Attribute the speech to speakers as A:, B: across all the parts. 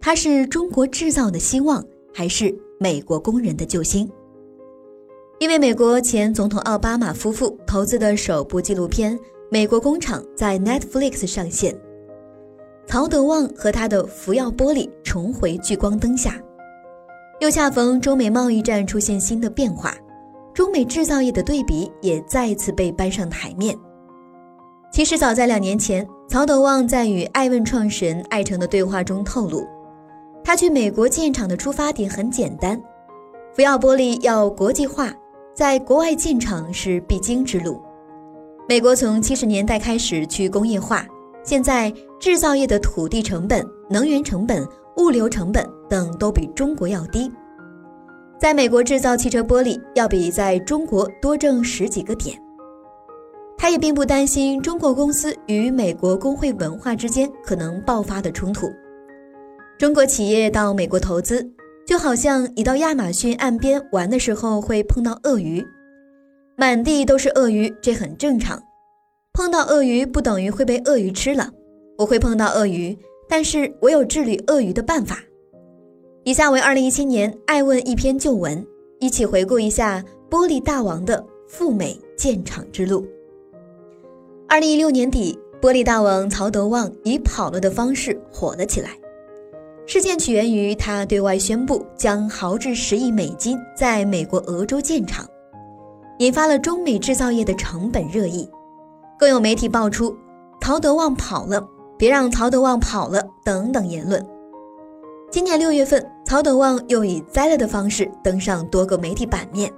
A: 他是中国制造的希望，还是美国工人的救星？因为美国前总统奥巴马夫妇投资的首部纪录片《美国工厂》在 Netflix 上线，曹德旺和他的福耀玻璃重回聚光灯下。又恰逢中美贸易战出现新的变化，中美制造业的对比也再次被搬上台面。其实早在两年前，曹德旺在与爱问创始人艾诚的对话中透露。他去美国建厂的出发点很简单，福耀玻璃要国际化，在国外建厂是必经之路。美国从七十年代开始去工业化，现在制造业的土地成本、能源成本、物流成本等都比中国要低，在美国制造汽车玻璃要比在中国多挣十几个点。他也并不担心中国公司与美国工会文化之间可能爆发的冲突。中国企业到美国投资，就好像你到亚马逊岸边玩的时候会碰到鳄鱼，满地都是鳄鱼，这很正常。碰到鳄鱼不等于会被鳄鱼吃了，我会碰到鳄鱼，但是我有治理鳄鱼的办法。以下为二零一七年爱问一篇旧文，一起回顾一下玻璃大王的赴美建厂之路。二零一六年底，玻璃大王曹德旺以跑了的方式火了起来。事件起源于他对外宣布将豪掷十亿美金在美国俄州建厂，引发了中美制造业的成本热议。更有媒体爆出“曹德旺跑了，别让曹德旺跑了”等等言论。今年六月份，曹德旺又以栽了的方式登上多个媒体版面。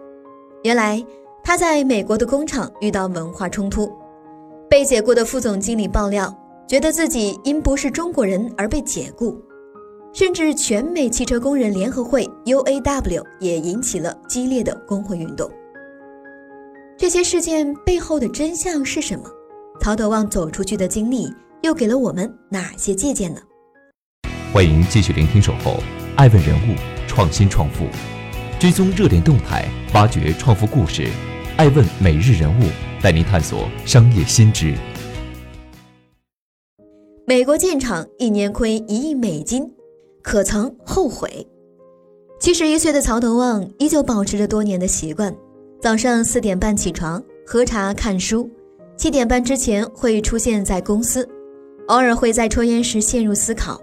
A: 原来他在美国的工厂遇到文化冲突，被解雇的副总经理爆料，觉得自己因不是中国人而被解雇。甚至全美汽车工人联合会 （UAW） 也引起了激烈的工会运动。这些事件背后的真相是什么？曹德旺走出去的经历又给了我们哪些借鉴呢？
B: 欢迎继续聆听《守候爱问人物创新创富》，追踪热点动态，挖掘创富故事。爱问每日人物带您探索商业新知。
A: 美国建厂一年亏一亿美金。可曾后悔？七十一岁的曹德旺依旧保持着多年的习惯：早上四点半起床，喝茶看书；七点半之前会出现在公司，偶尔会在抽烟时陷入思考。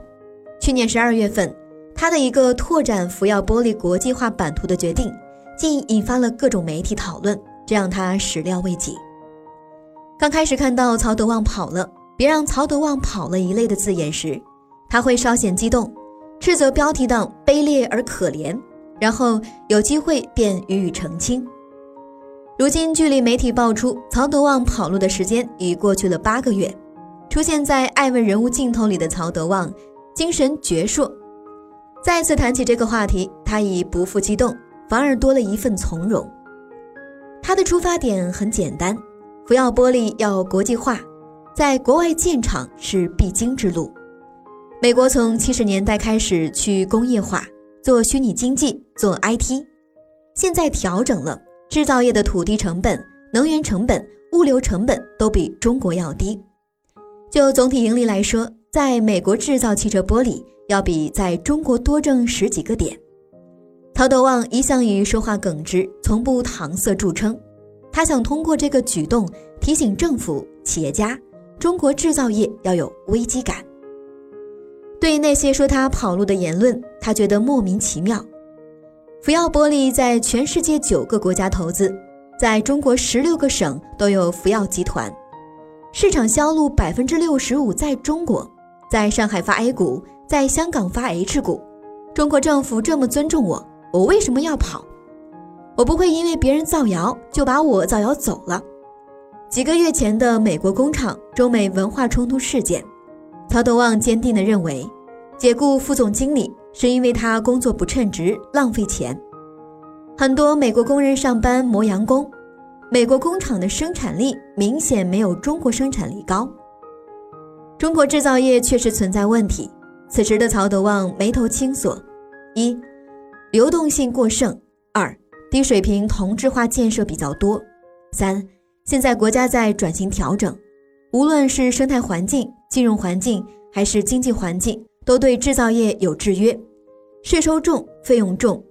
A: 去年十二月份，他的一个拓展福耀玻璃国际化版图的决定，竟引发了各种媒体讨论，这让他始料未及。刚开始看到曹德旺跑了，别让曹德旺跑了一类的字眼时，他会稍显激动。斥责标题党卑劣而可怜，然后有机会便予以澄清。如今距离媒体爆出曹德旺跑路的时间已过去了八个月，出现在爱问人物镜头里的曹德旺精神矍铄。再次谈起这个话题，他已不复激动，反而多了一份从容。他的出发点很简单：福耀玻璃要国际化，在国外建厂是必经之路。美国从七十年代开始去工业化，做虚拟经济，做 IT，现在调整了，制造业的土地成本、能源成本、物流成本都比中国要低。就总体盈利来说，在美国制造汽车玻璃要比在中国多挣十几个点。曹德旺一向以说话耿直、从不搪塞著称，他想通过这个举动提醒政府、企业家，中国制造业要有危机感。对于那些说他跑路的言论，他觉得莫名其妙。福耀玻璃在全世界九个国家投资，在中国十六个省都有福耀集团，市场销路百分之六十五在中国，在上海发 A 股，在香港发 H 股。中国政府这么尊重我，我为什么要跑？我不会因为别人造谣就把我造谣走了。几个月前的美国工厂中美文化冲突事件。曹德旺坚定地认为，解雇副总经理是因为他工作不称职，浪费钱。很多美国工人上班磨洋工，美国工厂的生产力明显没有中国生产力高。中国制造业确实存在问题。此时的曹德旺眉头轻锁：一、流动性过剩；二、低水平同质化建设比较多；三、现在国家在转型调整，无论是生态环境、金融环境还是经济环境，都对制造业有制约，税收重，费用重，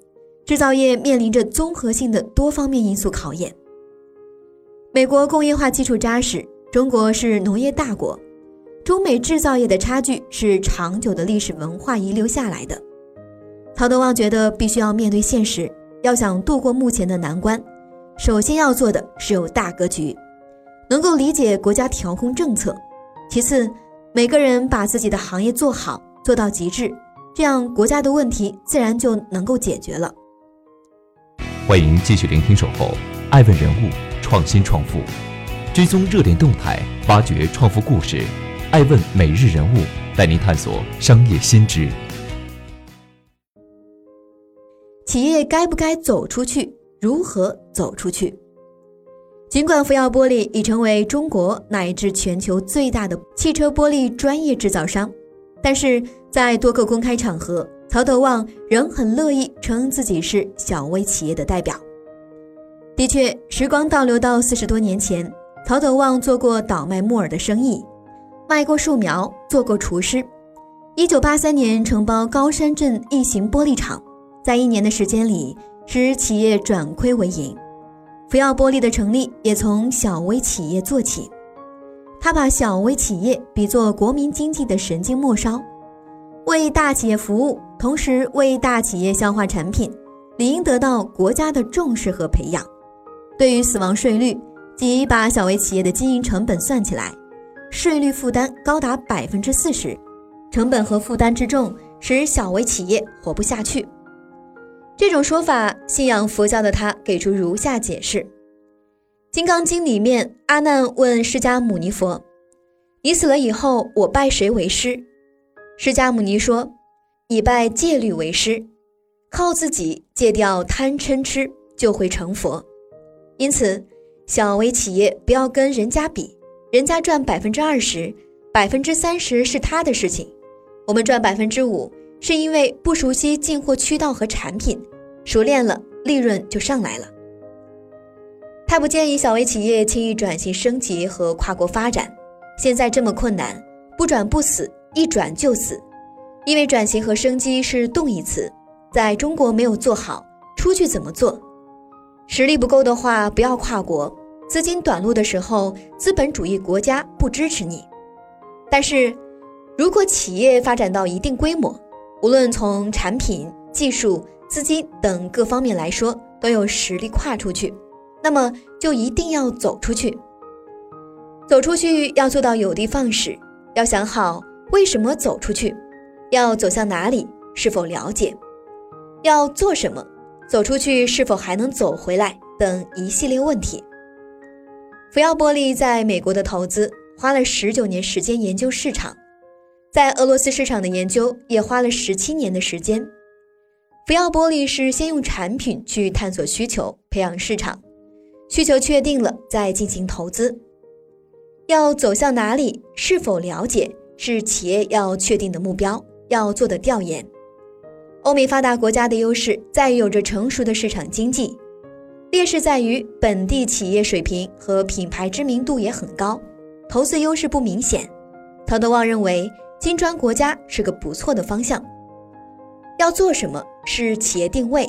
A: 制造业面临着综合性的多方面因素考验。美国工业化基础扎实，中国是农业大国。中美制造业的差距是长久的历史文化遗留下来的。曹德旺觉得必须要面对现实，要想度过目前的难关，首先要做的是有大格局，能够理解国家调控政策。其次，每个人把自己的行业做好，做到极致，这样国家的问题自然就能够解决了。
B: 欢迎继续聆听《守候》，爱问人物，创新创富，追踪热点动态，挖掘创富故事。爱问每日人物带您探索商业新知。
A: 企业该不该走出去？如何走出去？尽管福耀玻璃已成为中国乃至全球最大的汽车玻璃专业制造商，但是在多个公开场合，曹德旺仍很乐意称自己是小微企业的代表。的确，时光倒流到四十多年前，曹德旺做过倒卖木耳的生意。卖过树苗，做过厨师。一九八三年承包高山镇异形玻璃厂，在一年的时间里，使企业转亏为盈。福耀玻璃的成立也从小微企业做起。他把小微企业比作国民经济的神经末梢，为大企业服务，同时为大企业消化产品，理应得到国家的重视和培养。对于死亡税率，即把小微企业的经营成本算起来。税率负担高达百分之四十，成本和负担之重使小微企业活不下去。这种说法，信仰佛教的他给出如下解释：《金刚经》里面，阿难问释迦牟尼佛：“你死了以后，我拜谁为师？”释迦牟尼说：“以拜戒律为师，靠自己戒掉贪嗔痴，就会成佛。”因此，小微企业不要跟人家比。人家赚百分之二十，百分之三十是他的事情，我们赚百分之五，是因为不熟悉进货渠道和产品，熟练了，利润就上来了。他不建议小微企业轻易转型升级和跨国发展，现在这么困难，不转不死，一转就死，因为转型和升级是动义词，在中国没有做好，出去怎么做？实力不够的话，不要跨国。资金短路的时候，资本主义国家不支持你。但是，如果企业发展到一定规模，无论从产品、技术、资金等各方面来说，都有实力跨出去，那么就一定要走出去。走出去要做到有的放矢，要想好为什么走出去，要走向哪里，是否了解，要做什么，走出去是否还能走回来等一系列问题。福耀玻璃在美国的投资花了十九年时间研究市场，在俄罗斯市场的研究也花了十七年的时间。福耀玻璃是先用产品去探索需求，培养市场，需求确定了再进行投资。要走向哪里，是否了解，是企业要确定的目标，要做的调研。欧美发达国家的优势在于有着成熟的市场经济。劣势在于本地企业水平和品牌知名度也很高，投资优势不明显。曹德旺认为金砖国家是个不错的方向。要做什么是企业定位，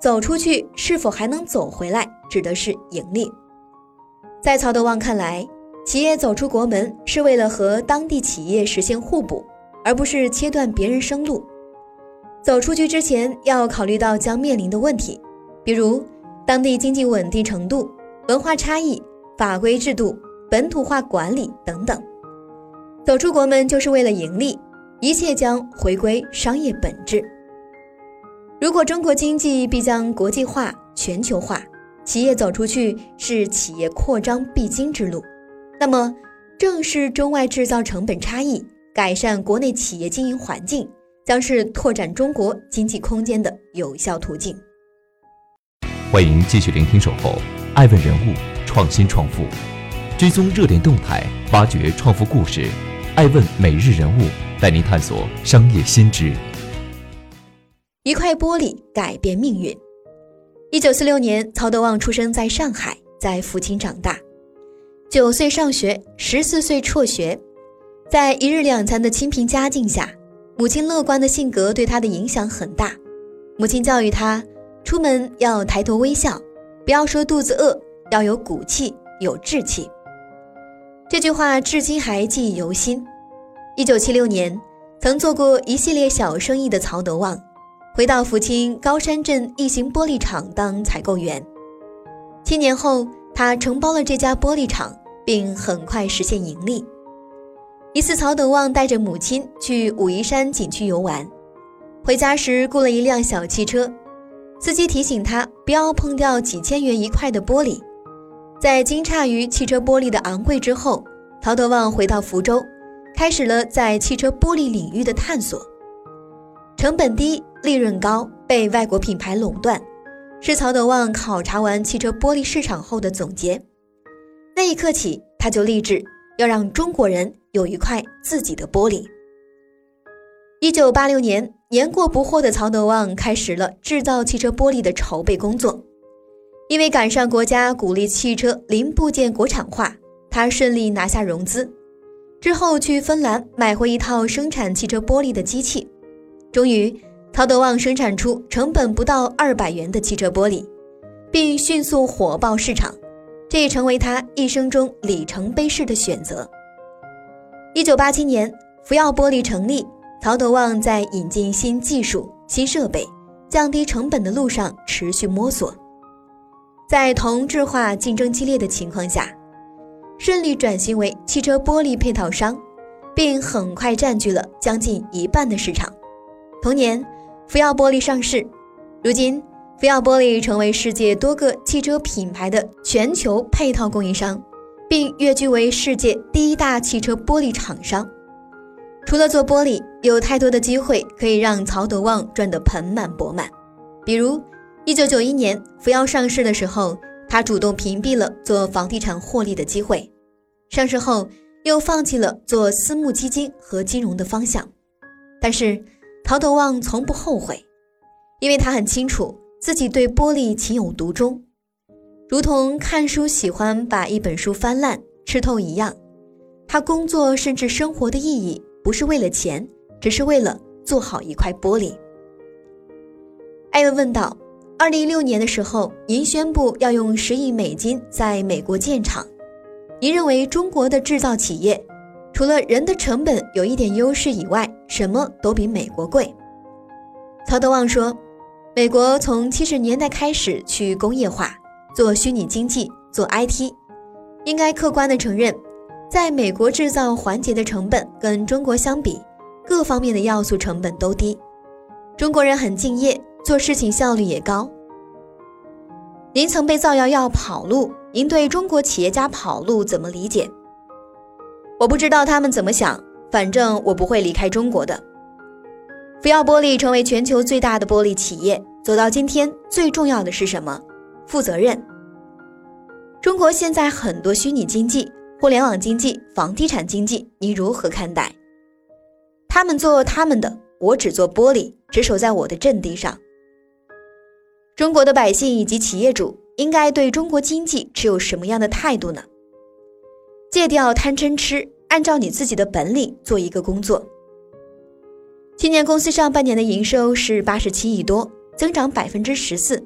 A: 走出去是否还能走回来，指的是盈利。在曹德旺看来，企业走出国门是为了和当地企业实现互补，而不是切断别人生路。走出去之前要考虑到将面临的问题，比如。当地经济稳定程度、文化差异、法规制度、本土化管理等等，走出国门就是为了盈利，一切将回归商业本质。如果中国经济必将国际化、全球化，企业走出去是企业扩张必经之路，那么正是中外制造成本差异，改善国内企业经营环境，将是拓展中国经济空间的有效途径。
B: 欢迎继续聆听《守候爱问人物创新创富》，追踪热点动态，挖掘创富故事。爱问每日人物带您探索商业新知。
A: 一块玻璃改变命运。一九四六年，曹德旺出生在上海，在福清长大。九岁上学，十四岁辍学。在一日两餐的清贫家境下，母亲乐观的性格对他的影响很大。母亲教育他，出门要抬头微笑，不要说肚子饿，要有骨气、有志气。这句话至今还记忆犹新。一九七六年，曾做过一系列小生意的曹德旺，回到福清高山镇一型玻璃厂当采购员。七年后，他承包了这家玻璃厂，并很快实现盈利。一次，曹德旺带着母亲去武夷山景区游玩，回家时雇了一辆小汽车，司机提醒他不要碰掉几千元一块的玻璃。在惊诧于汽车玻璃的昂贵之后，曹德旺回到福州，开始了在汽车玻璃领域的探索。成本低、利润高、被外国品牌垄断，是曹德旺考察完汽车玻璃市场后的总结。那一刻起，他就立志要让中国人。有一块自己的玻璃。一九八六年，年过不惑的曹德旺开始了制造汽车玻璃的筹备工作。因为赶上国家鼓励汽车零部件国产化，他顺利拿下融资。之后去芬兰买回一套生产汽车玻璃的机器，终于，曹德旺生产出成本不到二百元的汽车玻璃，并迅速火爆市场。这也成为他一生中里程碑式的选择。一九八七年，福耀玻璃成立。曹德旺在引进新技术、新设备、降低成本的路上持续摸索，在同质化竞争激烈的情况下，顺利转型为汽车玻璃配套商，并很快占据了将近一半的市场。同年，福耀玻璃上市。如今，福耀玻璃成为世界多个汽车品牌的全球配套供应商。并跃居为世界第一大汽车玻璃厂商。除了做玻璃，有太多的机会可以让曹德旺赚得盆满钵满。比如，1991年福耀上市的时候，他主动屏蔽了做房地产获利的机会；上市后，又放弃了做私募基金和金融的方向。但是，曹德旺从不后悔，因为他很清楚自己对玻璃情有独钟。如同看书喜欢把一本书翻烂吃透一样，他工作甚至生活的意义不是为了钱，只是为了做好一块玻璃。艾文问道：“二零一六年的时候，您宣布要用十亿美金在美国建厂，您认为中国的制造企业除了人的成本有一点优势以外，什么都比美国贵？”曹德旺说：“美国从七十年代开始去工业化。”做虚拟经济，做 IT，应该客观的承认，在美国制造环节的成本跟中国相比，各方面的要素成本都低。中国人很敬业，做事情效率也高。您曾被造谣要跑路，您对中国企业家跑路怎么理解？我不知道他们怎么想，反正我不会离开中国的。福耀玻璃成为全球最大的玻璃企业，走到今天，最重要的是什么？负责任。中国现在很多虚拟经济、互联网经济、房地产经济，你如何看待？他们做他们的，我只做玻璃，只守在我的阵地上。中国的百姓以及企业主应该对中国经济持有什么样的态度呢？戒掉贪嗔痴，按照你自己的本领做一个工作。今年公司上半年的营收是八十七亿多，增长百分之十四。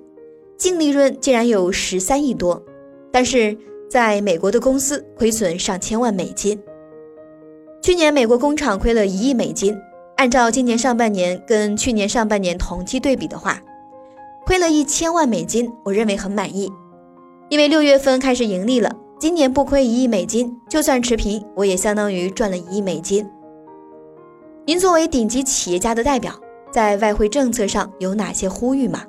A: 净利润竟然有十三亿多，但是在美国的公司亏损上千万美金。去年美国工厂亏了一亿美金，按照今年上半年跟去年上半年同期对比的话，亏了一千万美金，我认为很满意，因为六月份开始盈利了，今年不亏一亿美金，就算持平，我也相当于赚了一亿美金。您作为顶级企业家的代表，在外汇政策上有哪些呼吁吗？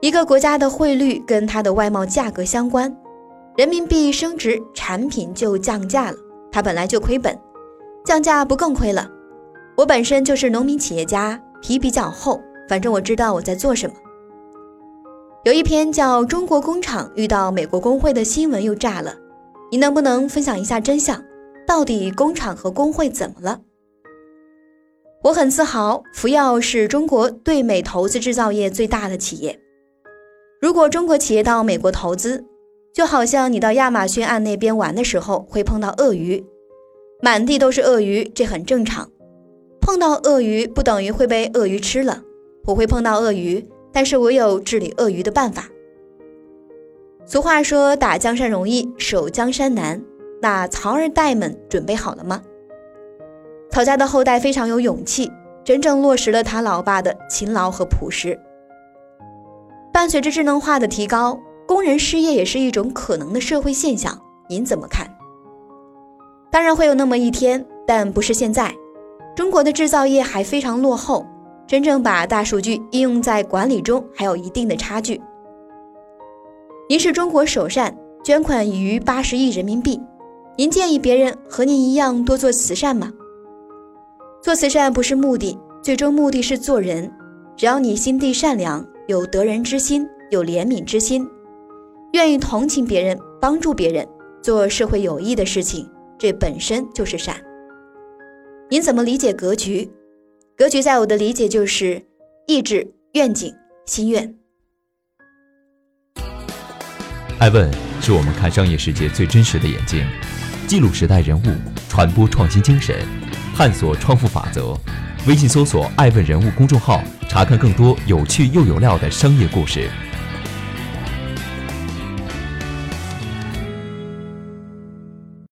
A: 一个国家的汇率跟它的外贸价格相关，人民币升值，产品就降价了。它本来就亏本，降价不更亏了？我本身就是农民企业家，皮比较厚，反正我知道我在做什么。有一篇叫《中国工厂遇到美国工会》的新闻又炸了，你能不能分享一下真相？到底工厂和工会怎么了？我很自豪，福耀是中国对美投资制造业最大的企业。如果中国企业到美国投资，就好像你到亚马逊岸那边玩的时候会碰到鳄鱼，满地都是鳄鱼，这很正常。碰到鳄鱼不等于会被鳄鱼吃了，我会碰到鳄鱼。但是我有治理鳄鱼的办法。俗话说：“打江山容易，守江山难。”那曹二代们准备好了吗？曹家的后代非常有勇气，真正落实了他老爸的勤劳和朴实。伴随着智能化的提高，工人失业也是一种可能的社会现象。您怎么看？当然会有那么一天，但不是现在。中国的制造业还非常落后。真正把大数据应用在管理中，还有一定的差距。您是中国首善，捐款已逾八十亿人民币。您建议别人和您一样多做慈善吗？做慈善不是目的，最终目的是做人。只要你心地善良，有得人之心，有怜悯之心，愿意同情别人，帮助别人，做社会有益的事情，这本身就是善。您怎么理解格局？格局在我的理解就是意志、愿景、心愿。
B: 爱问是我们看商业世界最真实的眼睛，记录时代人物，传播创新精神，探索创富法则。微信搜索“爱问人物”公众号，查看更多有趣又有料的商业故事。